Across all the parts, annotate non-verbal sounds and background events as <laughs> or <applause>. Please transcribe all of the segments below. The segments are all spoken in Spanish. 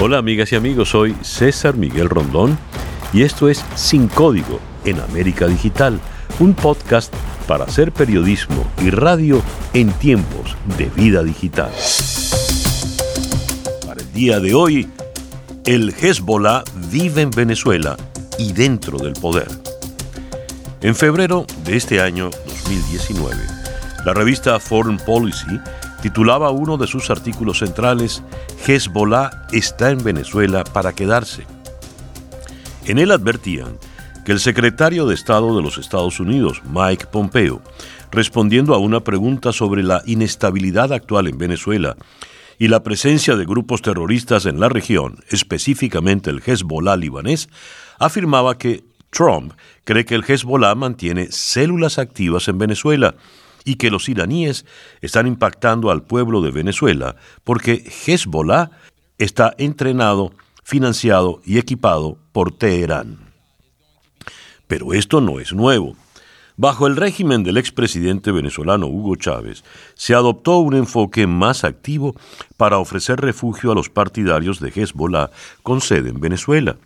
Hola amigas y amigos, soy César Miguel Rondón y esto es Sin Código en América Digital, un podcast para hacer periodismo y radio en tiempos de vida digital. Para el día de hoy, el Hezbollah vive en Venezuela y dentro del poder. En febrero de este año 2019, la revista Foreign Policy titulaba uno de sus artículos centrales Hezbollah está en Venezuela para quedarse. En él advertían que el secretario de Estado de los Estados Unidos, Mike Pompeo, respondiendo a una pregunta sobre la inestabilidad actual en Venezuela y la presencia de grupos terroristas en la región, específicamente el Hezbollah libanés, afirmaba que Trump cree que el Hezbollah mantiene células activas en Venezuela y que los iraníes están impactando al pueblo de Venezuela porque Hezbollah está entrenado, financiado y equipado por Teherán. Pero esto no es nuevo. Bajo el régimen del expresidente venezolano Hugo Chávez, se adoptó un enfoque más activo para ofrecer refugio a los partidarios de Hezbollah con sede en Venezuela.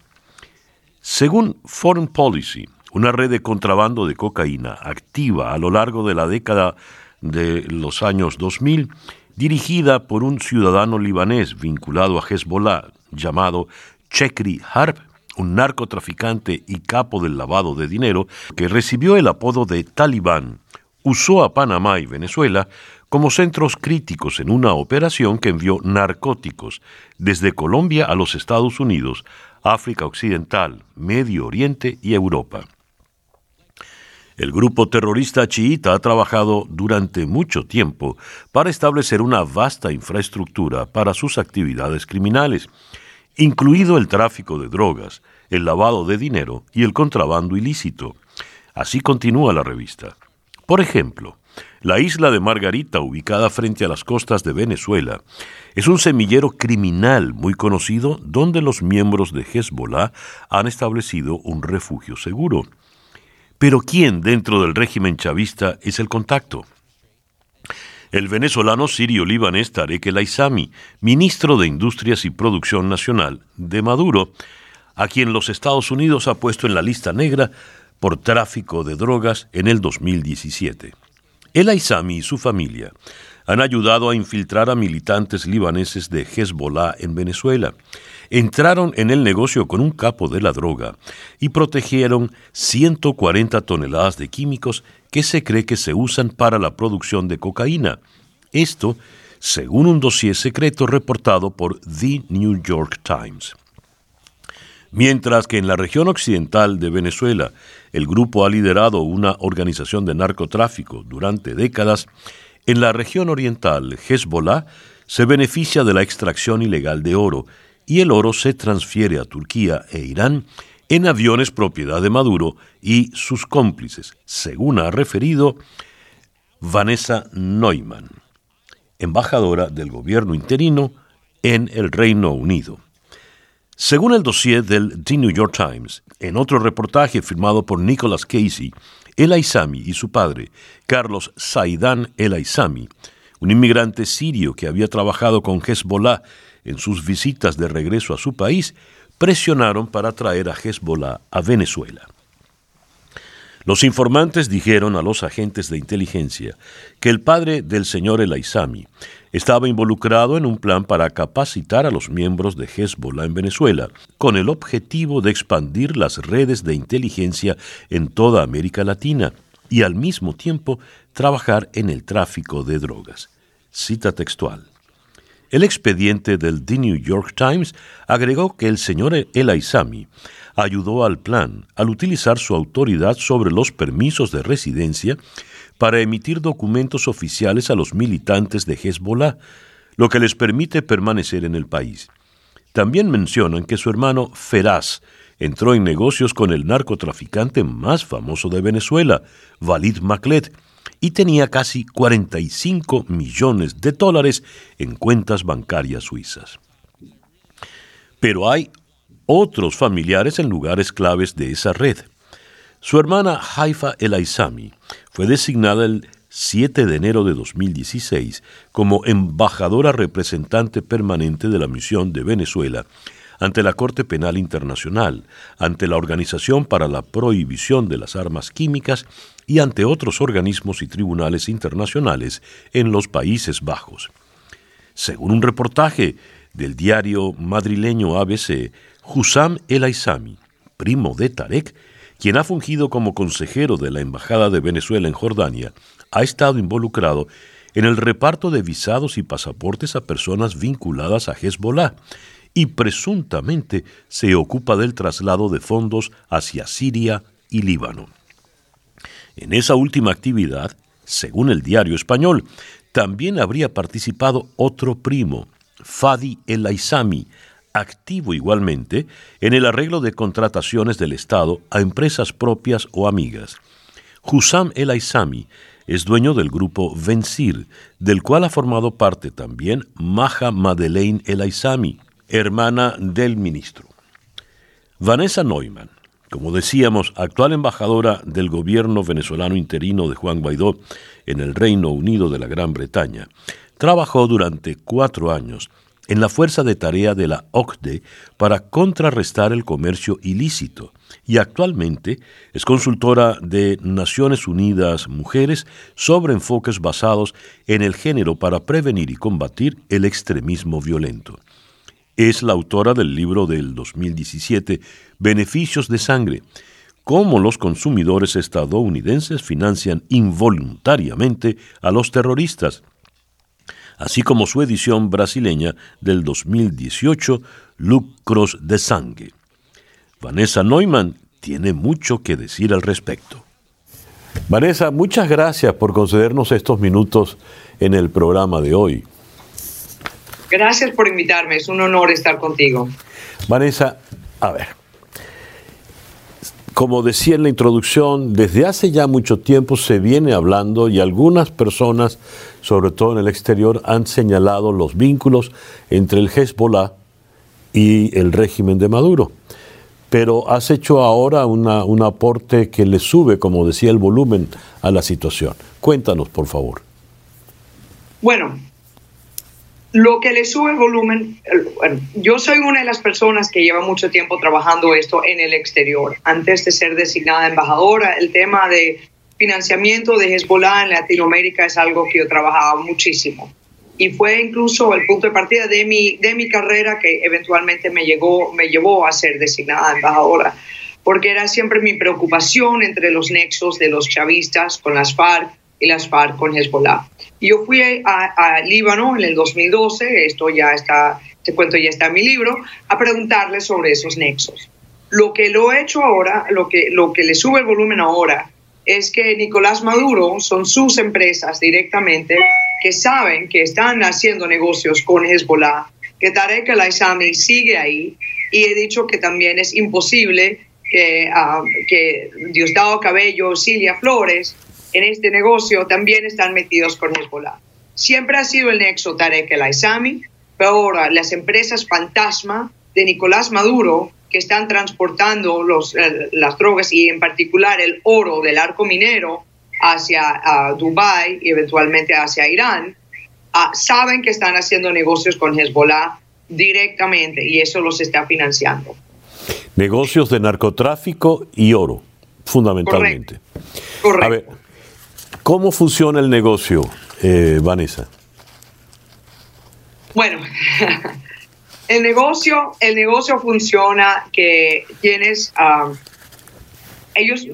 Según Foreign Policy, una red de contrabando de cocaína activa a lo largo de la década de los años 2000, dirigida por un ciudadano libanés vinculado a Hezbollah llamado Chekri Harb, un narcotraficante y capo del lavado de dinero que recibió el apodo de Talibán, usó a Panamá y Venezuela como centros críticos en una operación que envió narcóticos desde Colombia a los Estados Unidos, África Occidental, Medio Oriente y Europa. El grupo terrorista chiita ha trabajado durante mucho tiempo para establecer una vasta infraestructura para sus actividades criminales, incluido el tráfico de drogas, el lavado de dinero y el contrabando ilícito. Así continúa la revista. Por ejemplo, la isla de Margarita, ubicada frente a las costas de Venezuela, es un semillero criminal muy conocido donde los miembros de Hezbollah han establecido un refugio seguro. Pero ¿quién dentro del régimen chavista es el contacto? El venezolano sirio-libanés Tarek El Aizami, ministro de Industrias y Producción Nacional de Maduro, a quien los Estados Unidos ha puesto en la lista negra por tráfico de drogas en el 2017. El Aizami y su familia han ayudado a infiltrar a militantes libaneses de Hezbollah en Venezuela entraron en el negocio con un capo de la droga y protegieron 140 toneladas de químicos que se cree que se usan para la producción de cocaína. Esto, según un dossier secreto reportado por The New York Times. Mientras que en la región occidental de Venezuela el grupo ha liderado una organización de narcotráfico durante décadas, en la región oriental Hezbollah se beneficia de la extracción ilegal de oro y el oro se transfiere a Turquía e Irán en aviones propiedad de Maduro y sus cómplices, según ha referido Vanessa Neumann, embajadora del gobierno interino en el Reino Unido. Según el dossier del The New York Times, en otro reportaje firmado por Nicholas Casey, el Aizami y su padre, Carlos Saidán el Aizami, un inmigrante sirio que había trabajado con Hezbollah en sus visitas de regreso a su país, presionaron para traer a Hezbollah a Venezuela. Los informantes dijeron a los agentes de inteligencia que el padre del señor El Aizami estaba involucrado en un plan para capacitar a los miembros de Hezbollah en Venezuela, con el objetivo de expandir las redes de inteligencia en toda América Latina y al mismo tiempo trabajar en el tráfico de drogas. Cita textual. El expediente del The New York Times agregó que el señor El Aizami ayudó al plan al utilizar su autoridad sobre los permisos de residencia para emitir documentos oficiales a los militantes de Hezbollah, lo que les permite permanecer en el país. También mencionan que su hermano Feraz entró en negocios con el narcotraficante más famoso de Venezuela, Walid Maklet, y tenía casi 45 millones de dólares en cuentas bancarias suizas. Pero hay otros familiares en lugares claves de esa red. Su hermana Haifa El Aizami fue designada el 7 de enero de 2016 como embajadora representante permanente de la misión de Venezuela ante la Corte Penal Internacional, ante la Organización para la Prohibición de las Armas Químicas y ante otros organismos y tribunales internacionales en los Países Bajos. Según un reportaje del diario madrileño ABC, Hussam El Aizami, primo de Tarek, quien ha fungido como consejero de la Embajada de Venezuela en Jordania, ha estado involucrado en el reparto de visados y pasaportes a personas vinculadas a Hezbollah y presuntamente se ocupa del traslado de fondos hacia Siria y Líbano. En esa última actividad, según el diario español, también habría participado otro primo, Fadi El Aizami, activo igualmente en el arreglo de contrataciones del Estado a empresas propias o amigas. Hussam El Aizami es dueño del grupo Vencir, del cual ha formado parte también Maja Madeleine El Aizami, hermana del ministro. Vanessa Neumann, como decíamos, actual embajadora del gobierno venezolano interino de Juan Guaidó en el Reino Unido de la Gran Bretaña, trabajó durante cuatro años en la fuerza de tarea de la OCDE para contrarrestar el comercio ilícito y actualmente es consultora de Naciones Unidas Mujeres sobre enfoques basados en el género para prevenir y combatir el extremismo violento. Es la autora del libro del 2017 Beneficios de Sangre, cómo los consumidores estadounidenses financian involuntariamente a los terroristas, así como su edición brasileña del 2018, Lucros de Sangue. Vanessa Neumann tiene mucho que decir al respecto. Vanessa, muchas gracias por concedernos estos minutos en el programa de hoy. Gracias por invitarme, es un honor estar contigo. Vanessa, a ver, como decía en la introducción, desde hace ya mucho tiempo se viene hablando y algunas personas, sobre todo en el exterior, han señalado los vínculos entre el Hezbollah y el régimen de Maduro. Pero has hecho ahora un aporte que le sube, como decía, el volumen a la situación. Cuéntanos, por favor. Bueno, lo que le sube el volumen, yo soy una de las personas que lleva mucho tiempo trabajando esto en el exterior. Antes de ser designada embajadora, el tema de financiamiento de Hezbollah en Latinoamérica es algo que yo trabajaba muchísimo. Y fue incluso el punto de partida de mi, de mi carrera que eventualmente me, llegó, me llevó a ser designada embajadora, porque era siempre mi preocupación entre los nexos de los chavistas con las FARC y las FARC con Hezbollah. Yo fui a, Líbano en el 2012, esto ya está, te cuento, ya está en mi libro, a preguntarle sobre esos nexos. Lo que lo he hecho ahora, lo que, lo que le sube el volumen ahora, es que Nicolás Maduro son sus empresas directamente que saben que están haciendo negocios con Hezbollah, que Tarek el sigue ahí y he dicho que también es imposible que, uh, que Diosdado Cabello, Cilia Flores en este negocio también están metidos con Hezbollah. Siempre ha sido el nexo Tarek el Aizami, pero ahora las empresas fantasma de Nicolás Maduro que están transportando los, eh, las drogas y en particular el oro del arco minero hacia Dubái y eventualmente hacia Irán, ah, saben que están haciendo negocios con Hezbollah directamente y eso los está financiando. Negocios de narcotráfico y oro, fundamentalmente. Correcto. A ver, ¿Cómo funciona el negocio, eh, Vanessa? Bueno, <laughs> el negocio, el negocio funciona que tienes, um, ellos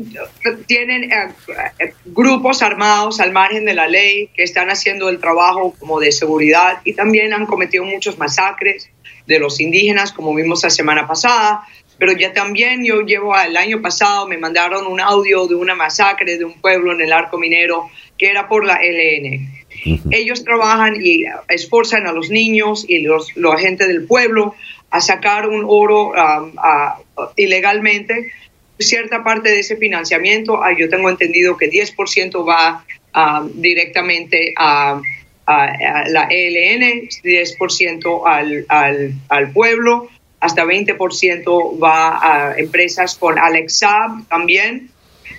tienen eh, eh, grupos armados al margen de la ley que están haciendo el trabajo como de seguridad y también han cometido muchos masacres de los indígenas, como vimos la semana pasada, pero ya también yo llevo el año pasado, me mandaron un audio de una masacre de un pueblo en el arco minero que era por la LN. Ellos trabajan y esforzan a los niños y los, los agentes del pueblo a sacar un oro um, ilegalmente. Cierta parte de ese financiamiento, ah, yo tengo entendido que 10% va um, directamente a, la ELN, 10% al, al, al pueblo, hasta 20% va a empresas con Alexab también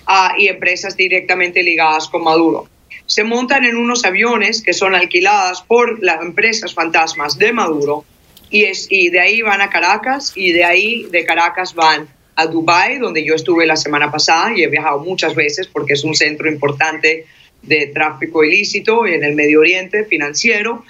uh, y empresas directamente ligadas con Maduro. se montan en unos aviones que son alquiladas por las empresas fantasmas de Maduro y, es, y de ahí van a Caracas y de ahí de Caracas van a Dubái, donde yo estuve la semana pasada y he viajado muchas veces porque es un centro importante de tráfico ilícito en el Medio Oriente financiero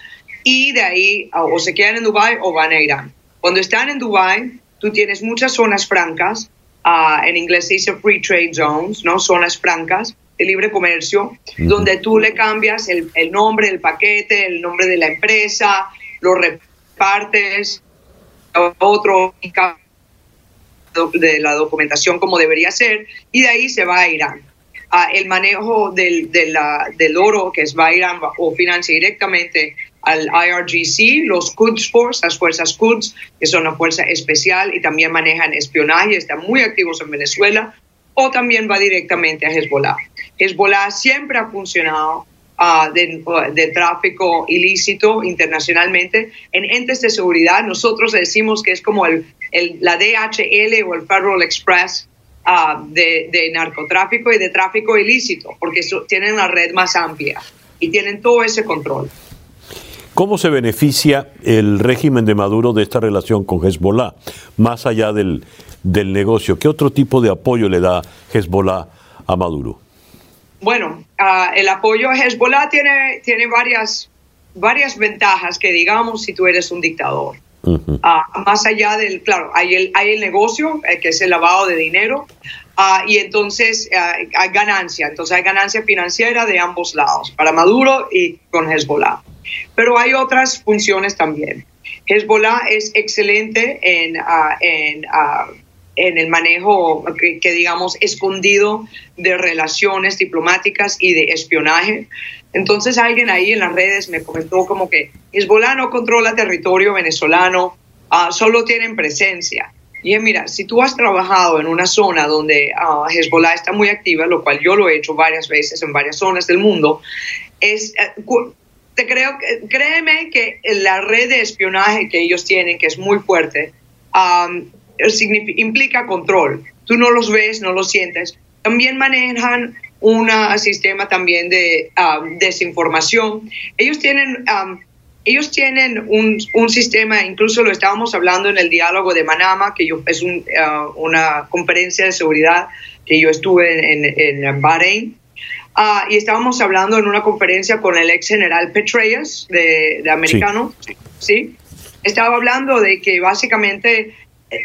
y de ahí o se quedan en Dubái o van a Irán. Cuando están en Dubái, tú tienes muchas zonas francas, uh, en inglés se dice free trade zones, ¿no? Zonas francas de libre comercio, donde tú le cambias el, el, nombre del paquete, el nombre de la empresa, lo repartes a otro de la documentación como debería ser y de ahí se va a Irán el manejo del, del oro, que es Bayram o financia directamente al IRGC, los Quds Force, las fuerzas Quds, que son una fuerza especial y también manejan espionaje, están muy activos en Venezuela, o también va directamente a Hezbollah. Hezbollah siempre ha funcionado uh, de, de, tráfico ilícito internacionalmente en entes de seguridad. Nosotros decimos que es como el, la DHL o el Federal Express uh, de, narcotráfico y de tráfico ilícito, porque tienen la red más amplia y tienen todo ese control. ¿Cómo se beneficia el régimen de Maduro de esta relación con Hezbollah, más allá del, del negocio? ¿Qué otro tipo de apoyo le da Hezbollah a Maduro? Bueno, uh, el apoyo a Hezbollah tiene, tiene varias, varias ventajas que digamos si tú eres un dictador. Uh, más allá del, claro, hay el, hay el negocio, eh, que es el lavado de dinero, uh, y entonces hay ganancia, entonces hay ganancia financiera de ambos lados, para Maduro y con Hezbollah. Pero hay otras funciones también. Hezbollah es excelente en, en, en el manejo, que, que digamos, escondido de relaciones diplomáticas y de espionaje. Entonces alguien ahí en las redes me comentó como que Hezbollah no controla territorio venezolano, uh, solo tienen presencia. Y mira, si tú has trabajado en una zona donde uh, Hezbollah está muy activa, lo cual yo lo he hecho varias veces en varias zonas del mundo, es, uh, te creo, créeme que la red de espionaje que ellos tienen, que es muy fuerte, um, implica control. Tú no los ves, no los sientes. También manejan un sistema también de um, desinformación. Ellos tienen, um, ellos tienen un, un, sistema, incluso lo estábamos hablando en el diálogo de Manama, que yo, es un, uh, una conferencia de seguridad que yo estuve en, en Bahrein. Uh, y estábamos hablando en una conferencia con el ex general Petraeus, de, de americano, sí. ¿sí? Estaba hablando de que básicamente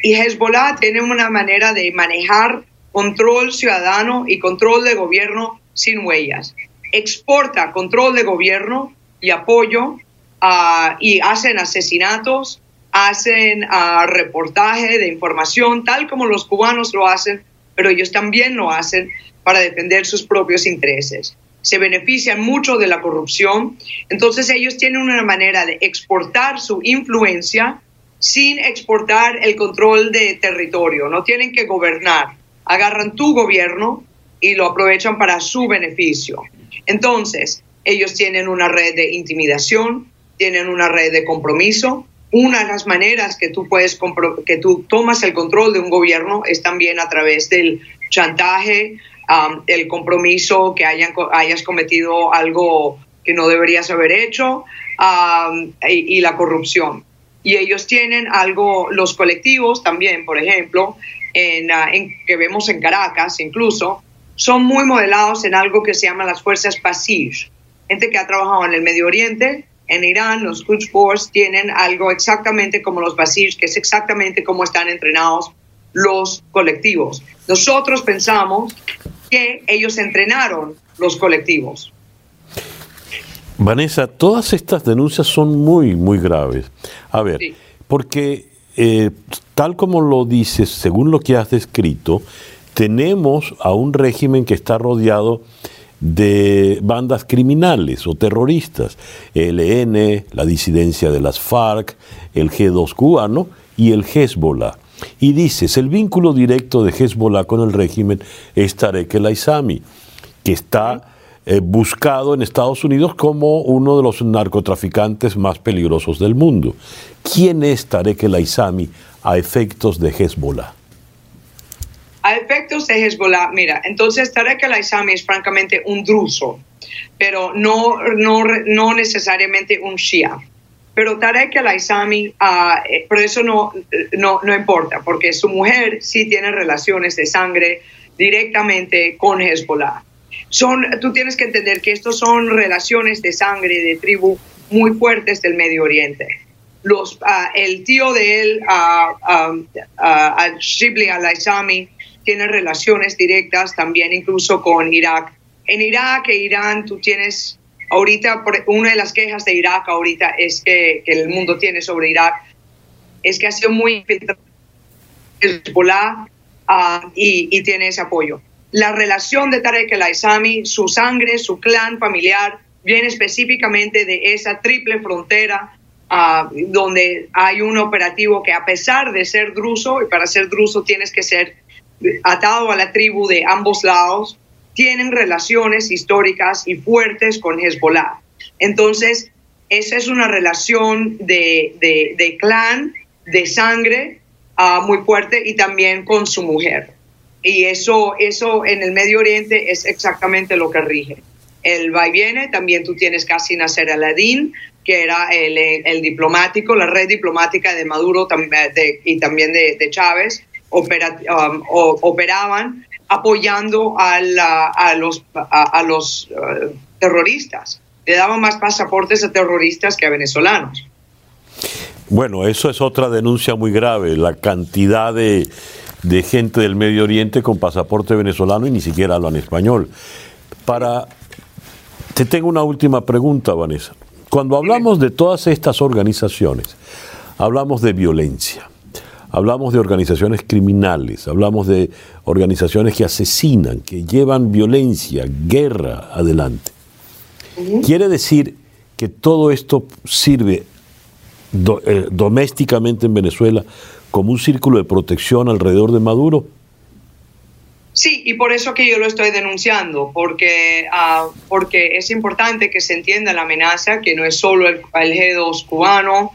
y Hezbollah tiene una manera de manejar control ciudadano y control de gobierno sin huellas. Exporta control de gobierno y apoyo uh, y hacen asesinatos, hacen uh, reportaje de información, tal como los cubanos lo hacen, pero ellos también lo hacen para defender sus propios intereses. Se benefician mucho de la corrupción, entonces ellos tienen una manera de exportar su influencia sin exportar el control de territorio, no tienen que gobernar agarran tu gobierno y lo aprovechan para su beneficio. Entonces, ellos tienen una red de intimidación, tienen una red de compromiso. Una de las maneras que tú puedes que tú tomas el control de un gobierno es también a través del chantaje, um, el compromiso que hayan, hayas cometido algo que no deberías haber hecho um, y, y la corrupción. Y ellos tienen algo, los colectivos también, por ejemplo, Ah, en, que vemos en Caracas incluso, son muy modelados en algo que se llama las fuerzas Basij. Gente que ha trabajado en el Medio Oriente, en Irán, los Quds Force tienen algo exactamente como los Basij, que es exactamente como están entrenados los colectivos. Nosotros pensamos que ellos entrenaron los colectivos. Vanessa, todas estas denuncias son muy, muy graves. A ver, sí. porque eh, tal como lo dices, según lo que has descrito, tenemos a un régimen que está rodeado de bandas criminales o terroristas, el ELN, la disidencia de las FARC, el G2 cubano y el Hezbollah. Y dices, el vínculo directo de Hezbollah con el régimen es Tarek el Aizami, que está eh, buscado en Estados Unidos como uno de los narcotraficantes más peligrosos del mundo. ¿Quién es Tarek el Aizami a efectos de Hezbollah? A efectos de Hezbollah, mira, entonces Tarek el-Aizami es francamente un druso, pero no, no, no necesariamente un shia. Pero Tarek el-Aizami, uh, pero eso no, no, no importa, porque su mujer sí tiene relaciones de sangre directamente con Hezbollah. Son, tú tienes que entender que estos son relaciones de sangre de tribu muy fuertes del Medio Oriente. Los, uh, el tío de él, uh, Shibli al-Aizami, tiene relaciones directas también incluso con Irak. En Irak e Irán tú tienes, ahorita, una de las quejas de Irak ahorita es que, el mundo tiene sobre Irak, es que ha sido muy infiltrado uh, y, y, tiene ese apoyo. La relación de Tarek el Aizami, su sangre, su clan familiar, viene específicamente de esa triple frontera uh, donde hay un operativo que a pesar de ser druso, y para ser druso tienes que ser atado a la tribu de ambos lados, tienen relaciones históricas y fuertes con Hezbollah. Entonces, esa es una relación de, de, clan, de sangre uh, muy fuerte y también con su mujer. Y eso, eso en el Medio Oriente es exactamente lo que rige. El va y viene, también tú tienes casi Nasser al-Adin, que era el, el, diplomático, la red diplomática de Maduro de, y también de, Chávez, Um, operaban apoyando a, los, a, los uh, terroristas. Le daban más pasaportes a terroristas que a venezolanos. Bueno, eso es otra denuncia muy grave, la cantidad de, de gente del Medio Oriente con pasaporte venezolano y ni siquiera hablan español. Para te tengo una última pregunta, Vanessa. Cuando hablamos de todas estas organizaciones, hablamos de violencia hablamos de organizaciones criminales, hablamos de organizaciones que asesinan, que llevan violencia, guerra adelante. Quiere decir que todo esto sirve eh, domésticamente en Venezuela como un círculo de protección alrededor de Maduro. Sí, y por eso que yo lo estoy denunciando, porque, ah, porque es importante que se entienda la amenaza, que no es solo el, el G2 cubano,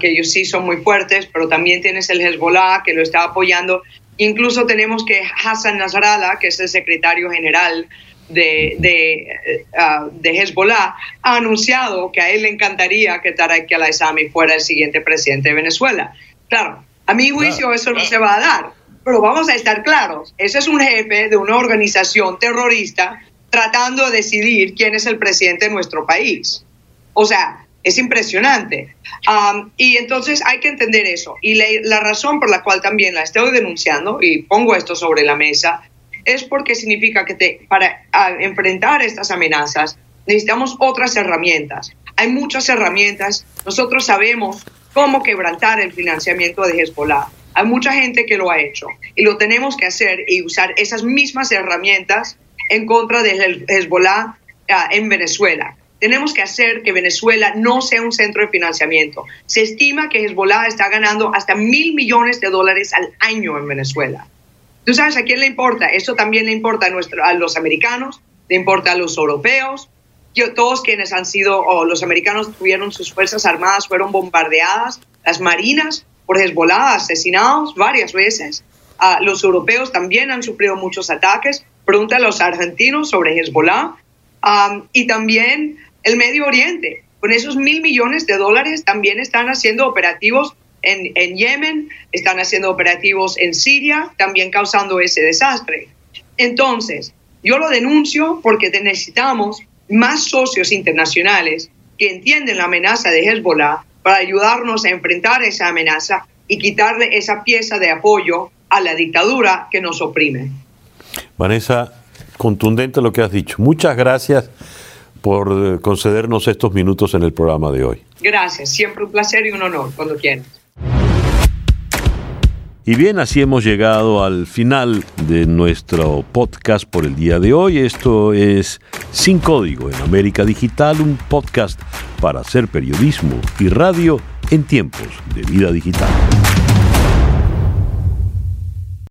que ellos sí son muy fuertes, pero también tienes el Hezbollah que lo está apoyando. Incluso tenemos que Hassan Nasrallah, que es el secretario general de, de, uh, de, Hezbollah, ha anunciado que a él le encantaría que Tarek al-Aizami fuera el siguiente presidente de Venezuela. Claro, a mi juicio eso no se va a dar, pero vamos a estar claros, ese es un jefe de una organización terrorista tratando de decidir quién es el presidente de nuestro país. O sea, es impresionante. y entonces hay que entender eso. Y la, razón por la cual también la estoy denunciando y pongo esto sobre la mesa es porque significa que te, para enfrentar estas amenazas necesitamos otras herramientas. Hay muchas herramientas. Nosotros sabemos cómo quebrantar el financiamiento de Hezbollah. Hay mucha gente que lo ha hecho y lo tenemos que hacer y usar esas mismas herramientas en contra de Hezbollah ah, en Venezuela tenemos que hacer que Venezuela no sea un centro de financiamiento. Se estima que Hezbollah está ganando hasta mil millones de dólares al año en Venezuela. ¿Tú sabes a quién le importa? Eso también le importa a, nuestro, a los americanos, le importa a los europeos. Yo, todos quienes han sido, o los americanos tuvieron sus fuerzas armadas, fueron bombardeadas, las marinas por Hezbollah, asesinados varias veces. Uh, los europeos también han sufrido muchos ataques. Pregunta a los argentinos sobre Hezbollah. Um, y también el Medio Oriente. Con esos mil millones de dólares también están haciendo operativos en, en Yemen, están haciendo operativos en Siria, también causando ese desastre. Entonces, yo lo denuncio porque necesitamos más socios internacionales que entienden la amenaza de Hezbollah para ayudarnos a enfrentar esa amenaza y quitarle esa pieza de apoyo a la dictadura que nos oprime. Vanessa, contundente lo que has dicho. Muchas gracias por eh, concedernos estos minutos en el programa de hoy. Gracias, siempre un placer y un honor, cuando quieras. Y bien, así hemos llegado al final de nuestro podcast por el día de hoy. Esto es Sin Código en América Digital, un podcast para hacer periodismo y radio en tiempos de vida digital.